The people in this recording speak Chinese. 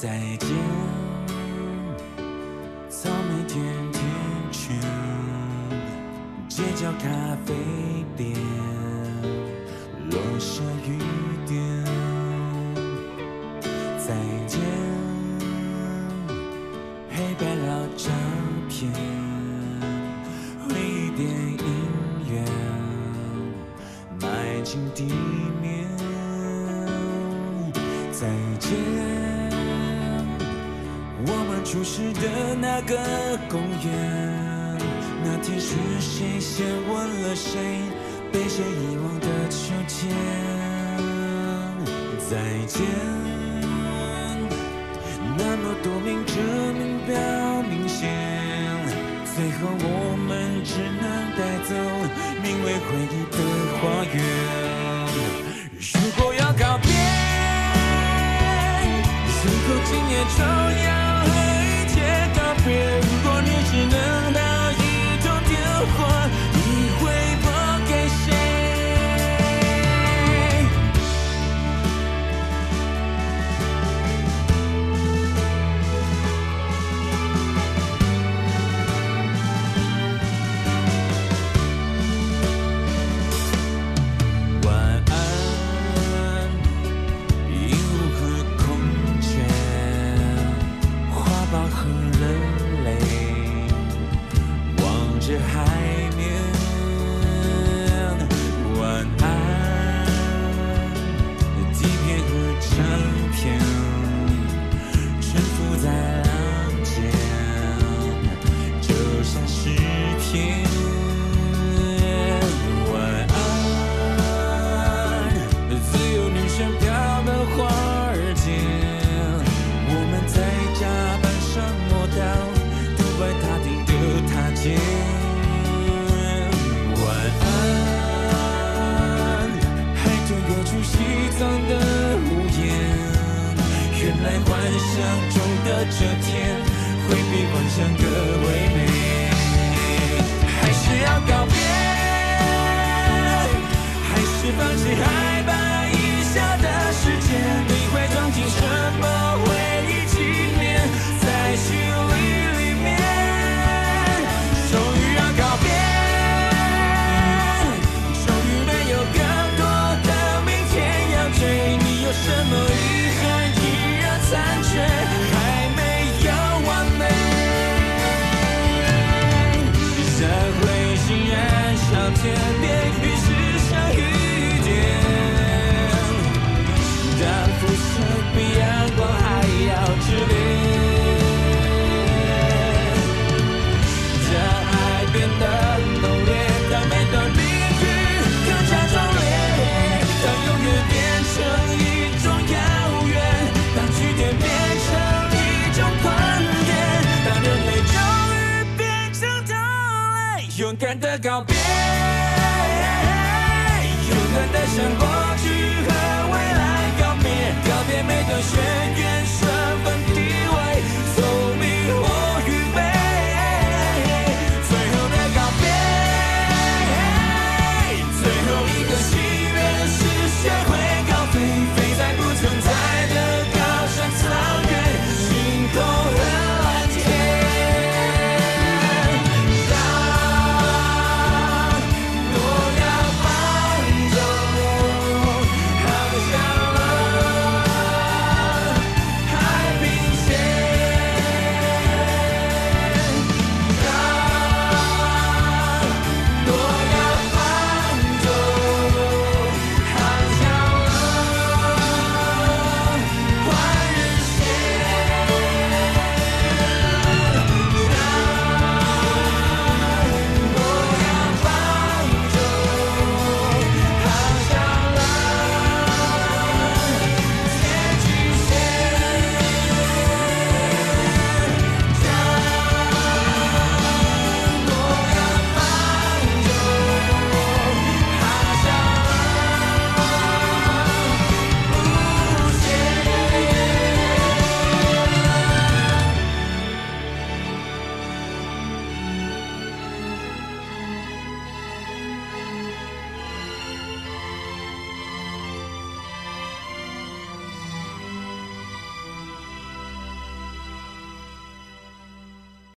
再见，角咖啡店，落下雨点。再见，黑白老照片，回忆电影院，迈进地面。再见，我们初识的那个公园，那天是谁先吻了谁，被谁遗忘的秋天。再见，那么多名证明表明显，最后我们只能带走名为回忆的花园。如果要告别。最后今夜就要海面。晚安，底片和唱片，沉浮在浪尖，就像诗篇。晚安，自由女神飘西藏的屋檐，原来幻想中的这天会比幻想更要炽烈。当爱变得浓烈，当每段命运更加壮烈，当永远变成一种遥远，当句点变成一种狂野，当人类终于变成同类，勇敢的告别，勇敢的向过去和未来告别，告别每段眩晕